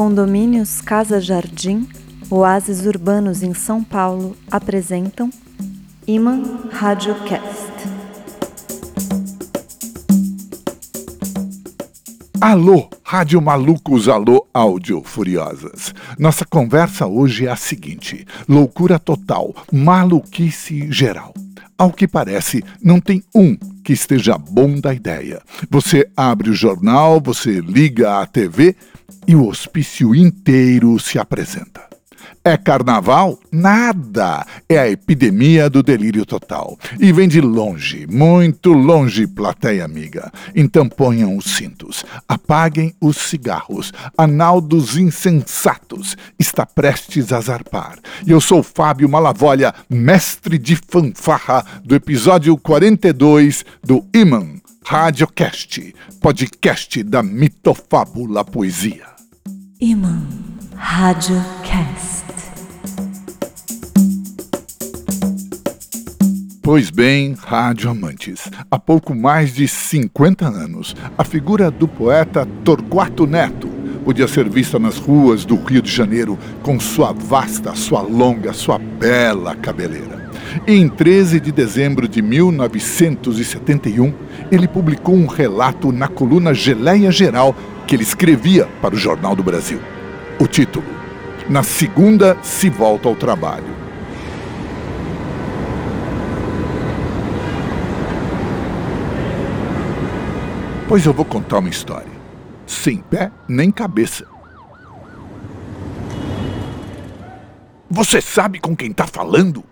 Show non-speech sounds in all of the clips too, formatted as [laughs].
Condomínios Casa Jardim, Oásis Urbanos em São Paulo apresentam Iman Radiocast. Alô, Rádio Malucos, alô, áudio furiosas. Nossa conversa hoje é a seguinte: loucura total, maluquice geral. Ao que parece, não tem um que esteja bom da ideia. Você abre o jornal, você liga a TV e o hospício inteiro se apresenta. É carnaval? Nada! É a epidemia do delírio total. E vem de longe, muito longe, plateia amiga. Então ponham os cintos, apaguem os cigarros. Analdos insensatos está prestes a zarpar. E eu sou Fábio Malavolha, mestre de fanfarra do episódio 42 do Iman Radiocast, podcast da mitofábula poesia. Iman Radiocast. Pois bem, rádio amantes, há pouco mais de 50 anos, a figura do poeta Torquato Neto podia ser vista nas ruas do Rio de Janeiro com sua vasta, sua longa, sua bela cabeleira. E em 13 de dezembro de 1971, ele publicou um relato na coluna Geleia Geral que ele escrevia para o Jornal do Brasil. O título: Na segunda se volta ao trabalho. Pois eu vou contar uma história. Sem pé nem cabeça. Você sabe com quem está falando?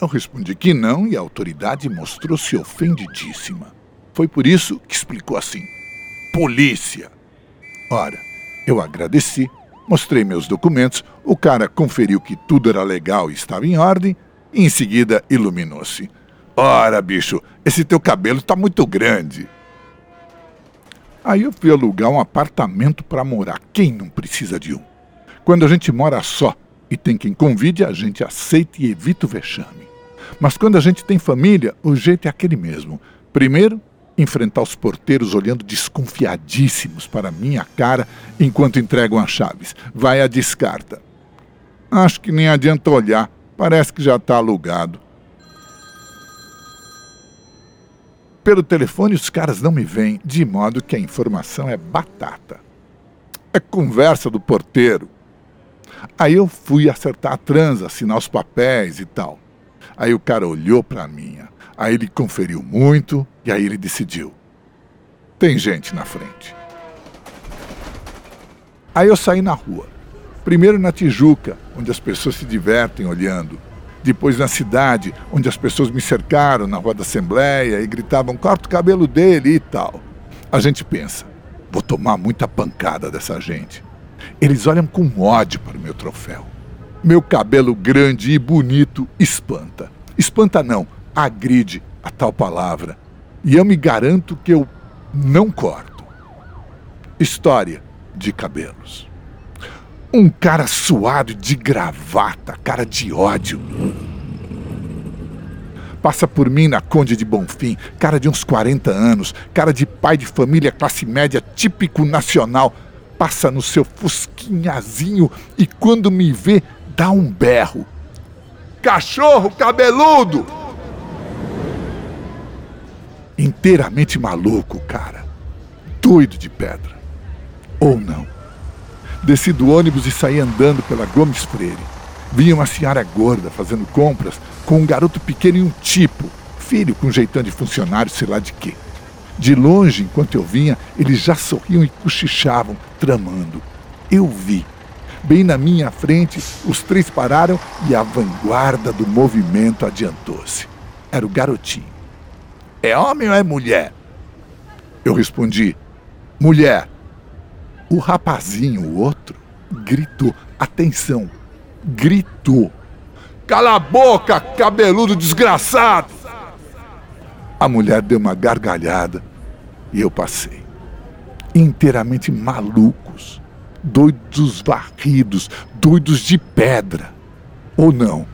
Eu respondi que não e a autoridade mostrou-se ofendidíssima. Foi por isso que explicou assim: Polícia! Ora, eu agradeci, mostrei meus documentos, o cara conferiu que tudo era legal e estava em ordem, e em seguida iluminou-se. Ora, bicho, esse teu cabelo está muito grande. Aí eu fui alugar um apartamento para morar. Quem não precisa de um? Quando a gente mora só e tem quem convide, a gente aceita e evita o vexame. Mas quando a gente tem família, o jeito é aquele mesmo. Primeiro, enfrentar os porteiros olhando desconfiadíssimos para minha cara enquanto entregam as chaves. Vai a descarta. Acho que nem adianta olhar, parece que já está alugado. Pelo telefone os caras não me veem, de modo que a informação é batata. É conversa do porteiro. Aí eu fui acertar a transa, assinar os papéis e tal. Aí o cara olhou para mim, aí ele conferiu muito e aí ele decidiu. Tem gente na frente. Aí eu saí na rua. Primeiro na Tijuca, onde as pessoas se divertem olhando depois na cidade, onde as pessoas me cercaram na Rua da Assembleia e gritavam: corta o cabelo dele e tal. A gente pensa: vou tomar muita pancada dessa gente. Eles olham com ódio para o meu troféu. Meu cabelo grande e bonito espanta. Espanta não, agride a tal palavra. E eu me garanto que eu não corto. História de cabelos. Um cara suado de gravata, cara de ódio. Passa por mim na Conde de Bonfim, cara de uns 40 anos, cara de pai de família classe média típico nacional. Passa no seu fusquinhazinho e quando me vê, dá um berro. Cachorro cabeludo! Inteiramente maluco, cara. Doido de pedra. Ou não. Desci do ônibus e saí andando pela Gomes Freire. Vinha uma senhora gorda fazendo compras com um garoto pequeno e um tipo, filho com jeitão de funcionário, sei lá de quê. De longe, enquanto eu vinha, eles já sorriam e cochichavam, tramando. Eu vi. Bem na minha frente, os três pararam e a vanguarda do movimento adiantou-se. Era o garotinho. É homem ou é mulher? Eu respondi: mulher. O rapazinho, o outro, gritou. Atenção, gritou. Cala a boca, cabeludo desgraçado! A mulher deu uma gargalhada e eu passei. Inteiramente malucos, doidos varridos, doidos de pedra. Ou não?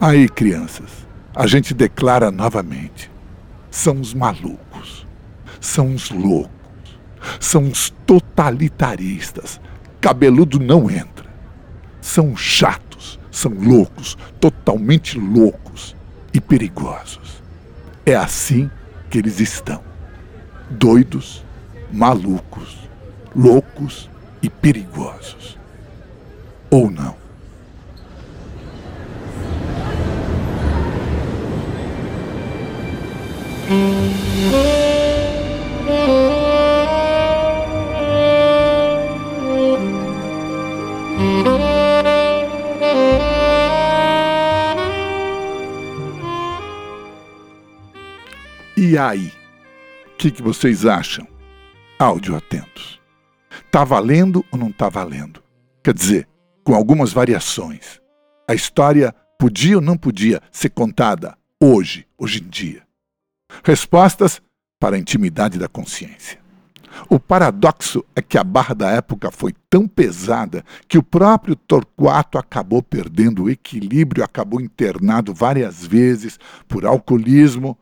Aí, crianças, a gente declara novamente: são os malucos, são os loucos são os totalitaristas, cabeludo não entra. São chatos, são loucos, totalmente loucos e perigosos. É assim que eles estão. Doidos, malucos, loucos e perigosos. Ou não. E aí? O que, que vocês acham? Áudio atentos. Tá valendo ou não tá valendo? Quer dizer, com algumas variações. A história podia ou não podia ser contada hoje, hoje em dia? Respostas para a intimidade da consciência. O paradoxo é que a barra da época foi tão pesada que o próprio Torquato acabou perdendo o equilíbrio, acabou internado várias vezes por alcoolismo,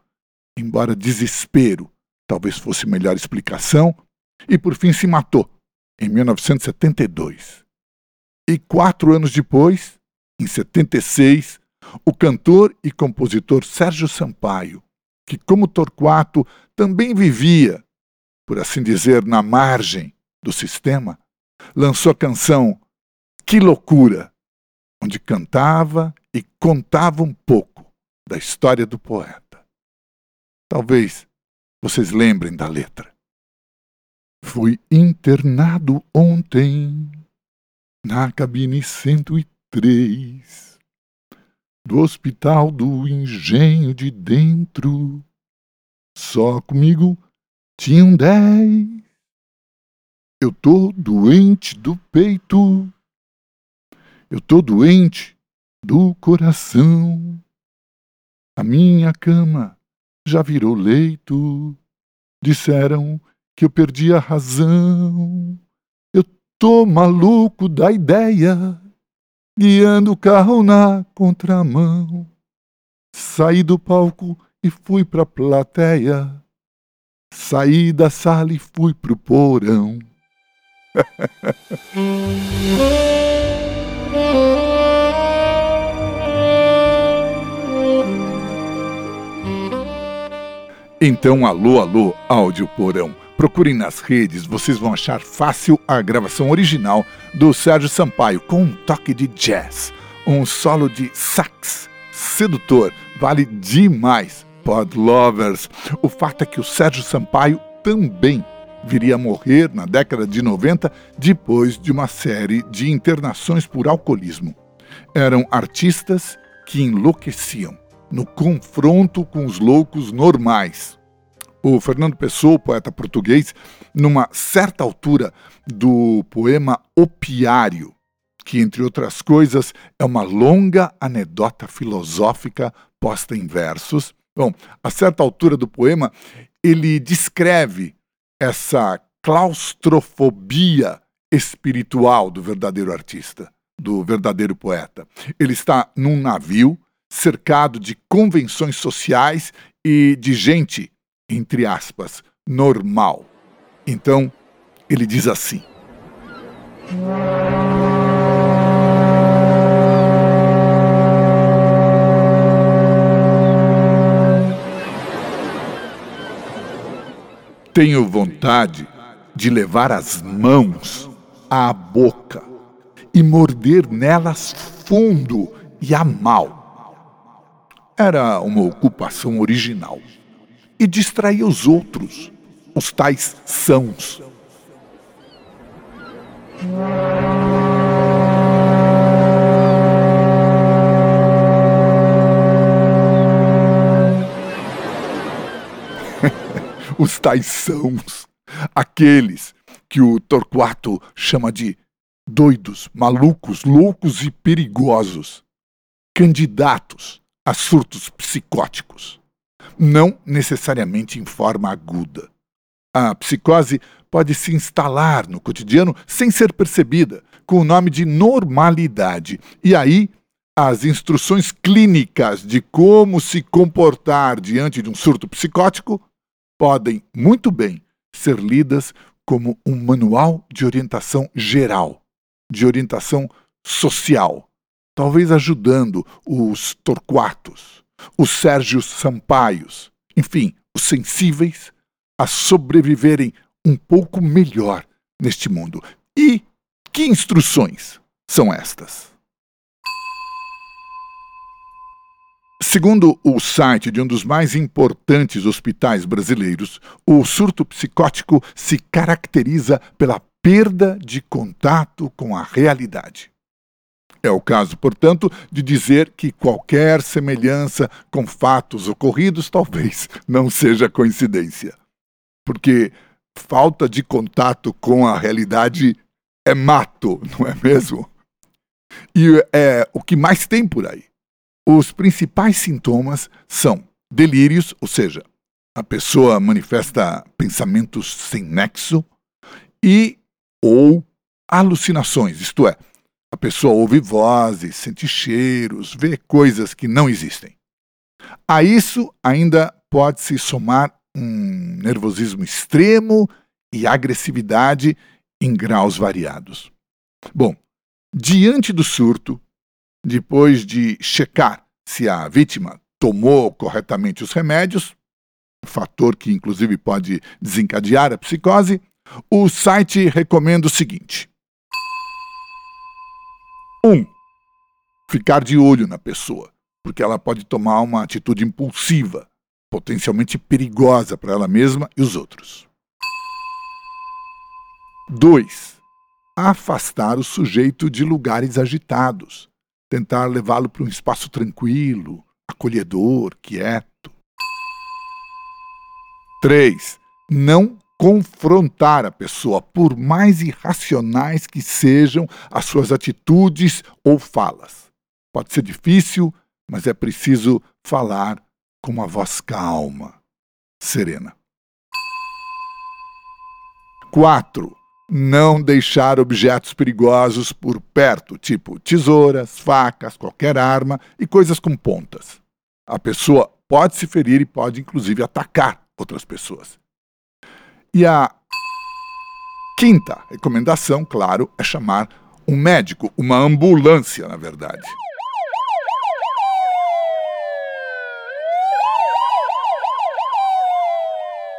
embora desespero talvez fosse melhor explicação, e por fim se matou em 1972. E quatro anos depois, em 76, o cantor e compositor Sérgio Sampaio que, como Torquato, também vivia, por assim dizer, na margem do sistema, lançou a canção Que Loucura, onde cantava e contava um pouco da história do poeta. Talvez vocês lembrem da letra. Fui internado ontem na cabine 103 do hospital do engenho de dentro. Só comigo tinham dez. Eu tô doente do peito. Eu tô doente do coração. A minha cama já virou leito. Disseram que eu perdi a razão. Eu tô maluco da ideia guiando o carro na contramão. Saí do palco e fui pra plateia. Saí da sala e fui pro porão. [laughs] então, alô, alô, áudio porão. Procurem nas redes, vocês vão achar fácil a gravação original do Sérgio Sampaio com um toque de jazz, um solo de sax sedutor, vale demais. Pod Lovers. O fato é que o Sérgio Sampaio também viria a morrer na década de 90 depois de uma série de internações por alcoolismo. Eram artistas que enlouqueciam no confronto com os loucos normais o Fernando Pessoa, poeta português, numa certa altura do poema Opiário, que, entre outras coisas, é uma longa anedota filosófica posta em versos. Bom, a certa altura do poema, ele descreve essa claustrofobia espiritual do verdadeiro artista, do verdadeiro poeta. Ele está num navio cercado de convenções sociais e de gente entre aspas, normal. Então, ele diz assim: Tenho vontade de levar as mãos à boca e morder nelas fundo e a mal. Era uma ocupação original e distrair os outros, os tais sãos. [laughs] os tais sãos, aqueles que o Torquato chama de doidos, malucos, loucos e perigosos, candidatos a surtos psicóticos não necessariamente em forma aguda. A psicose pode se instalar no cotidiano sem ser percebida, com o nome de normalidade. E aí, as instruções clínicas de como se comportar diante de um surto psicótico podem muito bem ser lidas como um manual de orientação geral de orientação social, talvez ajudando os Torquatos, os Sérgios Sampaios, enfim, os sensíveis a sobreviverem um pouco melhor neste mundo. E que instruções são estas? Segundo o site de um dos mais importantes hospitais brasileiros, o surto psicótico se caracteriza pela perda de contato com a realidade. É o caso, portanto, de dizer que qualquer semelhança com fatos ocorridos talvez não seja coincidência. Porque falta de contato com a realidade é mato, não é mesmo? E é o que mais tem por aí. Os principais sintomas são delírios, ou seja, a pessoa manifesta pensamentos sem nexo, e ou alucinações, isto é, a pessoa ouve vozes, sente cheiros, vê coisas que não existem. A isso ainda pode se somar um nervosismo extremo e agressividade em graus variados. Bom, diante do surto, depois de checar se a vítima tomou corretamente os remédios, fator que inclusive pode desencadear a psicose, o site recomenda o seguinte: 1. Um, ficar de olho na pessoa, porque ela pode tomar uma atitude impulsiva, potencialmente perigosa para ela mesma e os outros. 2. Afastar o sujeito de lugares agitados, tentar levá-lo para um espaço tranquilo, acolhedor, quieto. 3. Não confrontar a pessoa, por mais irracionais que sejam as suas atitudes ou falas. Pode ser difícil, mas é preciso falar com uma voz calma, serena. 4. Não deixar objetos perigosos por perto, tipo tesouras, facas, qualquer arma e coisas com pontas. A pessoa pode se ferir e pode inclusive atacar outras pessoas. E a quinta recomendação, claro, é chamar um médico, uma ambulância, na verdade.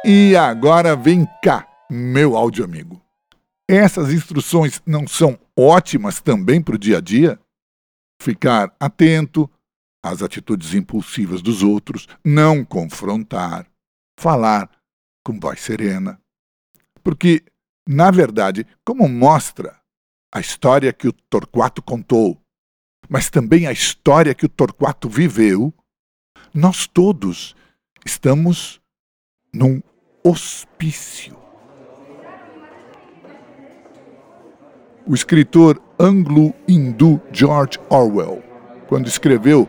E agora vem cá, meu áudio amigo. Essas instruções não são ótimas também para o dia a dia? Ficar atento às atitudes impulsivas dos outros, não confrontar, falar com voz serena. Porque, na verdade, como mostra a história que o Torquato contou, mas também a história que o Torquato viveu, nós todos estamos num hospício. O escritor anglo-hindu George Orwell, quando escreveu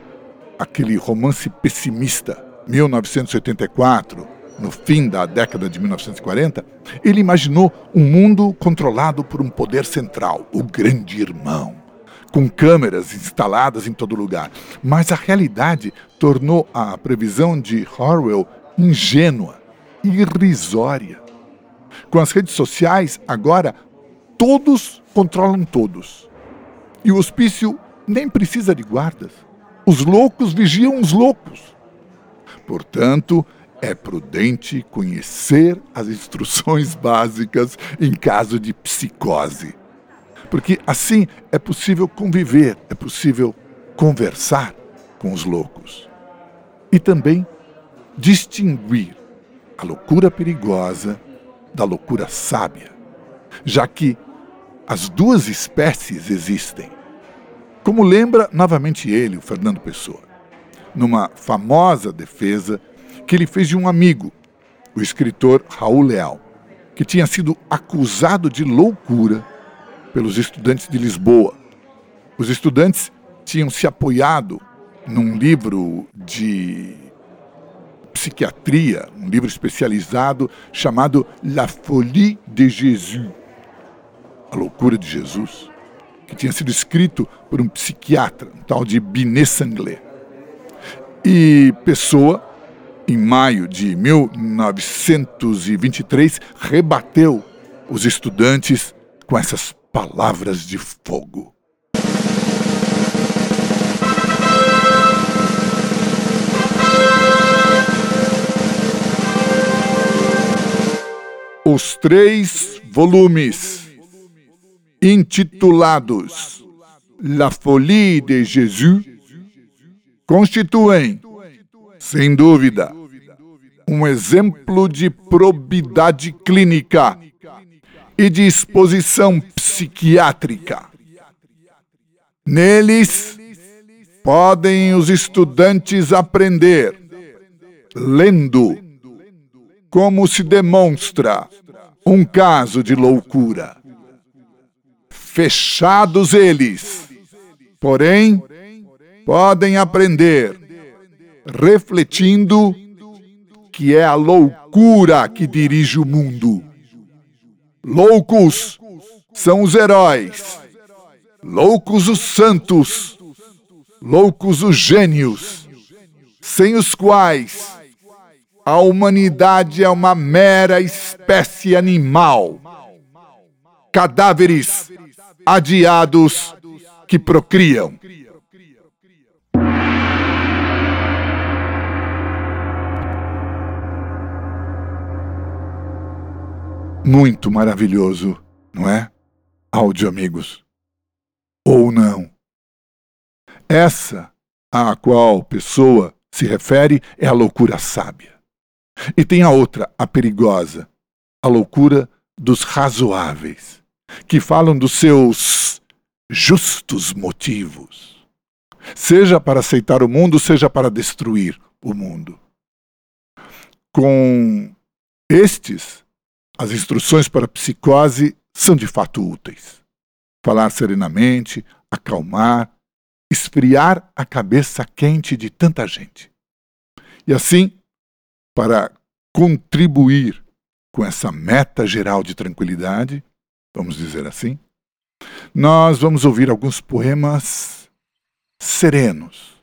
aquele romance pessimista, 1984, no fim da década de 1940, ele imaginou um mundo controlado por um poder central, o Grande Irmão, com câmeras instaladas em todo lugar. Mas a realidade tornou a previsão de Orwell ingênua, irrisória. Com as redes sociais, agora todos controlam todos. E o hospício nem precisa de guardas. Os loucos vigiam os loucos. Portanto, é prudente conhecer as instruções [laughs] básicas em caso de psicose. Porque assim é possível conviver, é possível conversar com os loucos. E também distinguir a loucura perigosa da loucura sábia, já que as duas espécies existem. Como lembra novamente ele, o Fernando Pessoa, numa famosa defesa que ele fez de um amigo, o escritor Raul Leal, que tinha sido acusado de loucura pelos estudantes de Lisboa. Os estudantes tinham se apoiado num livro de psiquiatria, um livro especializado chamado La Folie de Jésus, a loucura de Jesus, que tinha sido escrito por um psiquiatra, um tal de Binet Sanglé. E Pessoa em maio de 1923, rebateu os estudantes com essas palavras de fogo. Os três volumes intitulados La Folie de Jesus constituem, sem dúvida, um exemplo de probidade clínica e de exposição psiquiátrica. Neles, podem os estudantes aprender, lendo, como se demonstra um caso de loucura. Fechados eles, porém, podem aprender, refletindo que é a loucura que dirige o mundo. Loucos são os heróis, loucos os santos, loucos os gênios, sem os quais a humanidade é uma mera espécie animal. Cadáveres adiados que procriam. Muito maravilhoso, não é? Áudio, amigos. Ou não. Essa a qual pessoa se refere é a loucura sábia. E tem a outra, a perigosa, a loucura dos razoáveis, que falam dos seus justos motivos, seja para aceitar o mundo, seja para destruir o mundo. Com estes, as instruções para a psicose são de fato úteis. Falar serenamente, acalmar, esfriar a cabeça quente de tanta gente. E assim, para contribuir com essa meta geral de tranquilidade, vamos dizer assim, nós vamos ouvir alguns poemas serenos,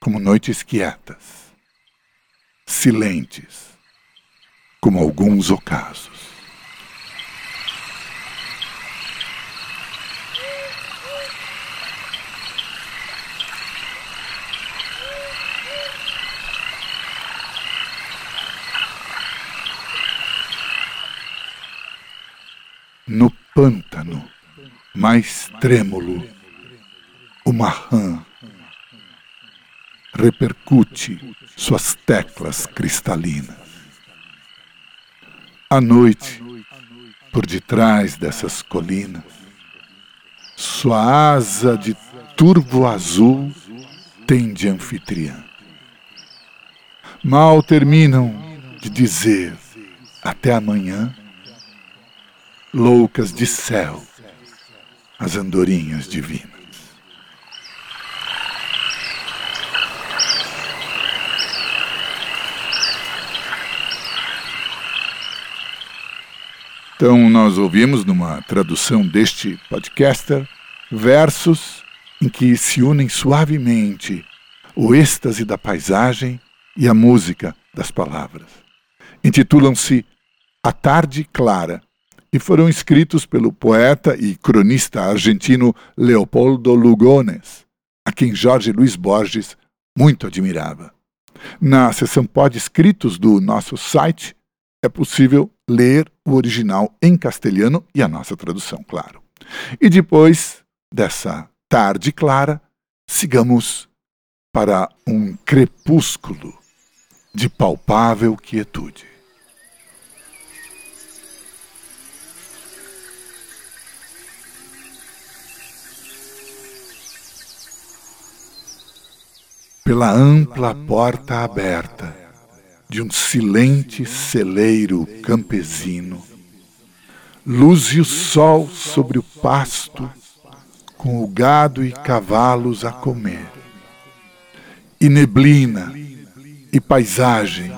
como noites quietas, silentes, como alguns ocasos. No pântano mais trêmulo, uma rã repercute suas teclas cristalinas. À noite, por detrás dessas colinas, sua asa de turvo azul tem de anfitriã. Mal terminam de dizer até amanhã loucas de céu, as andorinhas divinas. Então, nós ouvimos numa tradução deste podcaster versos em que se unem suavemente o êxtase da paisagem e a música das palavras. Intitulam-se A Tarde Clara e foram escritos pelo poeta e cronista argentino Leopoldo Lugones, a quem Jorge Luiz Borges muito admirava. Na seção Pod Escritos do nosso site é possível ler o original em castelhano e a nossa tradução, claro. E depois dessa tarde clara, sigamos para um crepúsculo de palpável quietude. pela ampla porta aberta de um silente celeiro campesino, luze o sol sobre o pasto, com o gado e cavalos a comer, e neblina, e paisagem,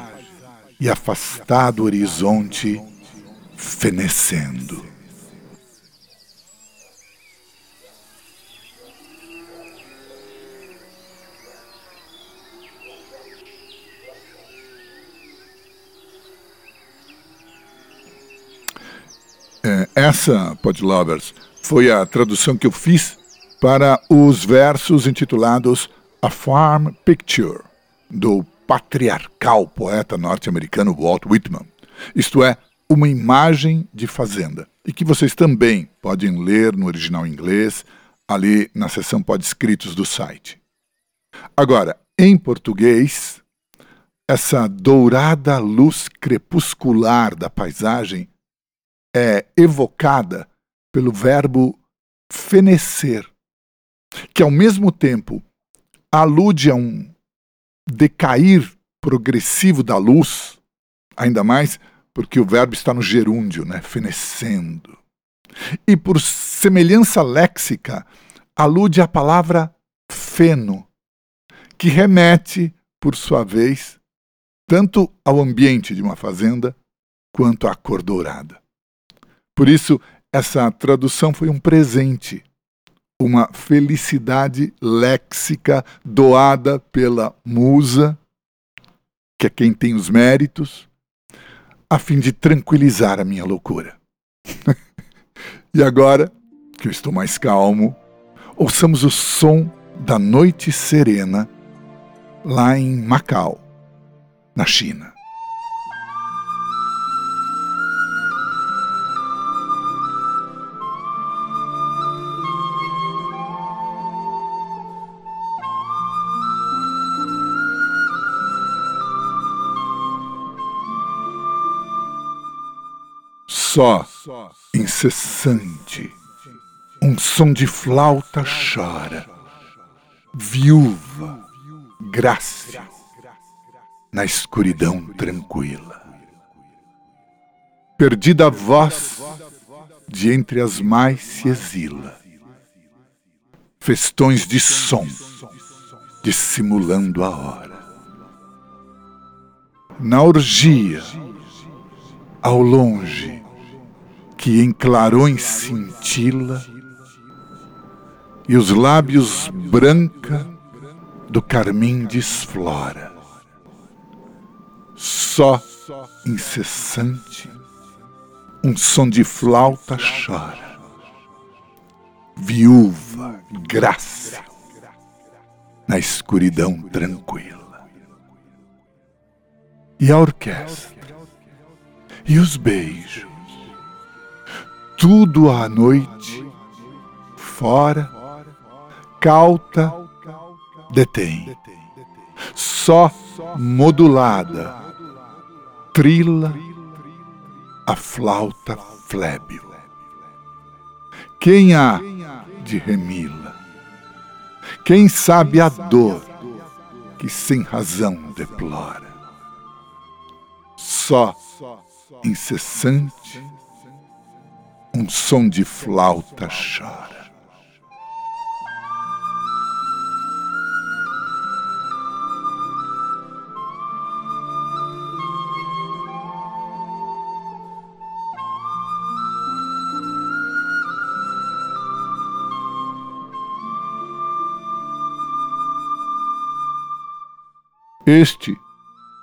e afastado horizonte fenecendo. É, essa, Podlovers, foi a tradução que eu fiz para os versos intitulados A Farm Picture, do patriarcal poeta norte-americano Walt Whitman. Isto é, uma imagem de fazenda. E que vocês também podem ler no original inglês, ali na seção Podscritos do site. Agora, em português, essa dourada luz crepuscular da paisagem é evocada pelo verbo fenecer, que ao mesmo tempo alude a um decair progressivo da luz, ainda mais porque o verbo está no gerúndio, né? fenecendo. E por semelhança léxica, alude à palavra feno, que remete, por sua vez, tanto ao ambiente de uma fazenda quanto à cor dourada. Por isso, essa tradução foi um presente, uma felicidade léxica doada pela musa, que é quem tem os méritos, a fim de tranquilizar a minha loucura. [laughs] e agora, que eu estou mais calmo, ouçamos o som da noite serena lá em Macau, na China. Só, incessante. Um som de flauta chora, viúva, graça, na escuridão tranquila. Perdida a voz, de entre as mais se exila. Festões de som, dissimulando a hora. Na orgia, ao longe, que em clarões cintila e os lábios branca do carmim desflora. Só incessante um som de flauta chora. Viúva, graça, na escuridão tranquila. E a orquestra, e os beijos, tudo à noite, fora, cauta, detém. Só modulada, trila a flauta flébil. Quem há de remila? Quem sabe a dor que sem razão deplora? Só incessante um som de flauta chora. Este,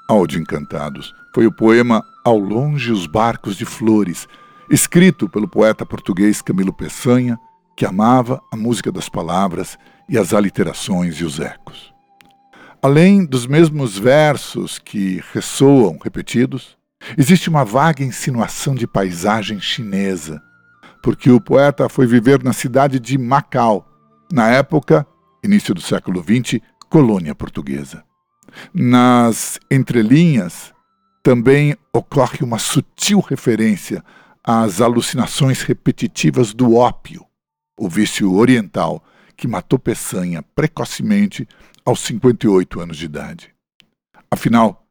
Áudio Encantados, foi o poema Ao Longe os Barcos de Flores, escrito pelo poeta português Camilo Peçanha, que amava a música das palavras e as aliterações e os ecos. Além dos mesmos versos que ressoam repetidos, existe uma vaga insinuação de paisagem chinesa, porque o poeta foi viver na cidade de Macau, na época, início do século XX, colônia portuguesa. Nas entrelinhas, também ocorre uma sutil referência às alucinações repetitivas do ópio, o vício oriental que matou Peçanha precocemente aos 58 anos de idade. Afinal,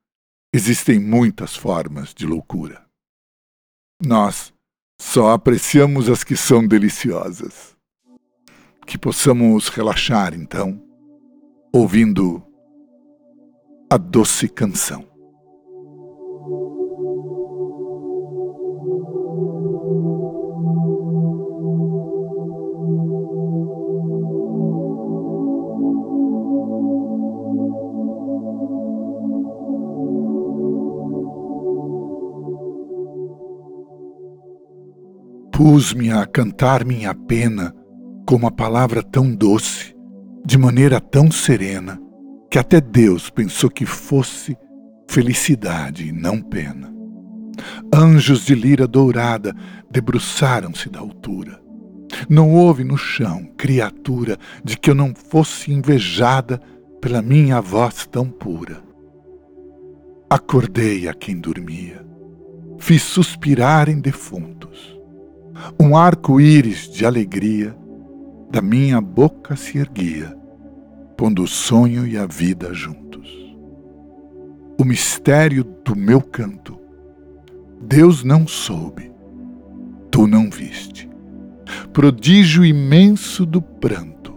existem muitas formas de loucura. Nós só apreciamos as que são deliciosas. Que possamos relaxar, então, ouvindo a doce canção. Dispus-me a cantar minha pena com uma palavra tão doce, de maneira tão serena, que até Deus pensou que fosse felicidade e não pena. Anjos de lira dourada debruçaram-se da altura. Não houve no chão criatura de que eu não fosse invejada pela minha voz tão pura. Acordei a quem dormia, fiz suspirar em defuntos. Um arco-íris de alegria da minha boca se erguia, pondo o sonho e a vida juntos. O mistério do meu canto, Deus não soube, tu não viste. Prodígio imenso do pranto,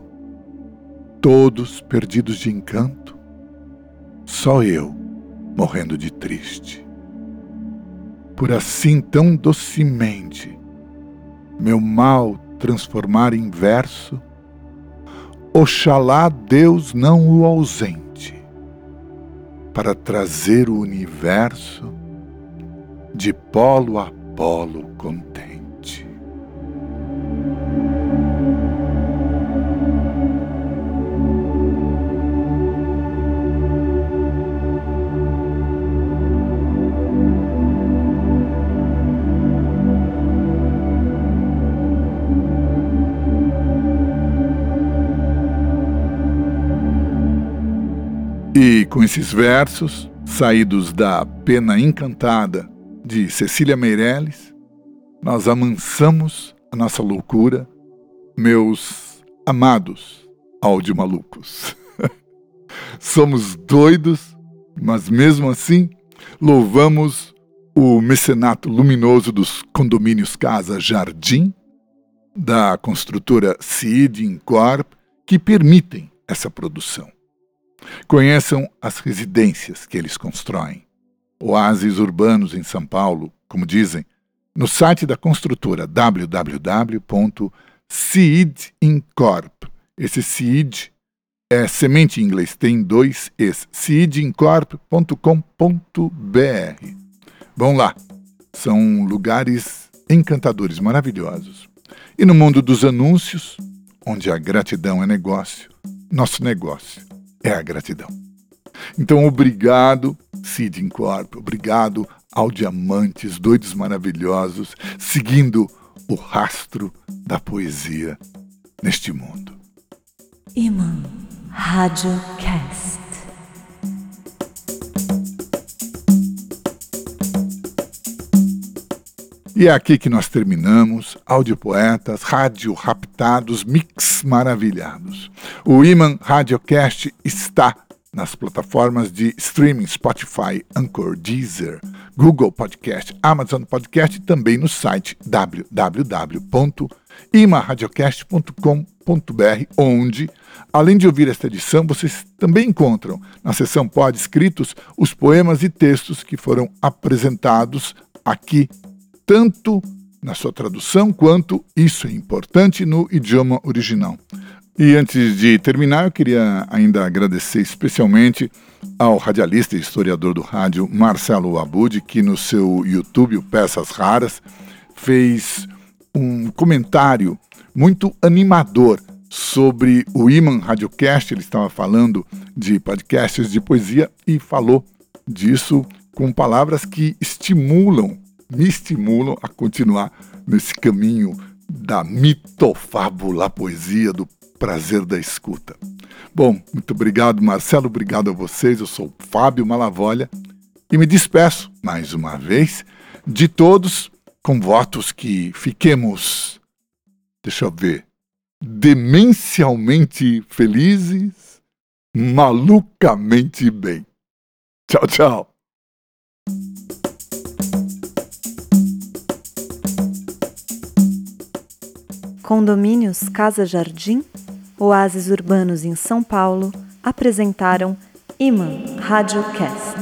todos perdidos de encanto, só eu morrendo de triste. Por assim tão docemente, meu mal transformar em verso, oxalá Deus não o ausente, para trazer o universo de polo a polo contente. E com esses versos, saídos da Pena Encantada de Cecília Meirelles, nós amansamos a nossa loucura, meus amados audiomalucos. [laughs] Somos doidos, mas mesmo assim louvamos o mecenato luminoso dos condomínios Casa Jardim, da construtora Cid Incorp, que permitem essa produção. Conheçam as residências que eles constroem. Oásis urbanos em São Paulo, como dizem, no site da construtora www.seedincorp. Esse seed é semente em inglês, tem dois es. seedincorp.com.br. Vão lá, são lugares encantadores, maravilhosos. E no mundo dos anúncios, onde a gratidão é negócio, nosso negócio é a gratidão. Então, obrigado, Cid Incorp, obrigado ao Diamantes, doidos maravilhosos, seguindo o rastro da poesia neste mundo. Imã Rádio Cast. E é aqui que nós terminamos. Audiopoetas, rádio raptados, mix maravilhados. O Iman Radiocast está nas plataformas de streaming Spotify, Anchor, Deezer, Google Podcast, Amazon Podcast e também no site www.imaradiocast.com.br, onde, além de ouvir esta edição, vocês também encontram na seção Pod Escritos os poemas e textos que foram apresentados aqui tanto na sua tradução quanto, isso é importante, no idioma original. E antes de terminar, eu queria ainda agradecer especialmente ao radialista e historiador do rádio Marcelo Abud, que no seu YouTube, Peças Raras, fez um comentário muito animador sobre o Iman Radiocast. Ele estava falando de podcasts de poesia e falou disso com palavras que estimulam me estimulam a continuar nesse caminho da mitofábula poesia, do prazer da escuta. Bom, muito obrigado, Marcelo, obrigado a vocês. Eu sou Fábio Malavolha e me despeço mais uma vez de todos com votos que fiquemos, deixa eu ver, demencialmente felizes, malucamente bem. Tchau, tchau. Condomínios Casa Jardim, oásis urbanos em São Paulo, apresentaram Iman Radiocast.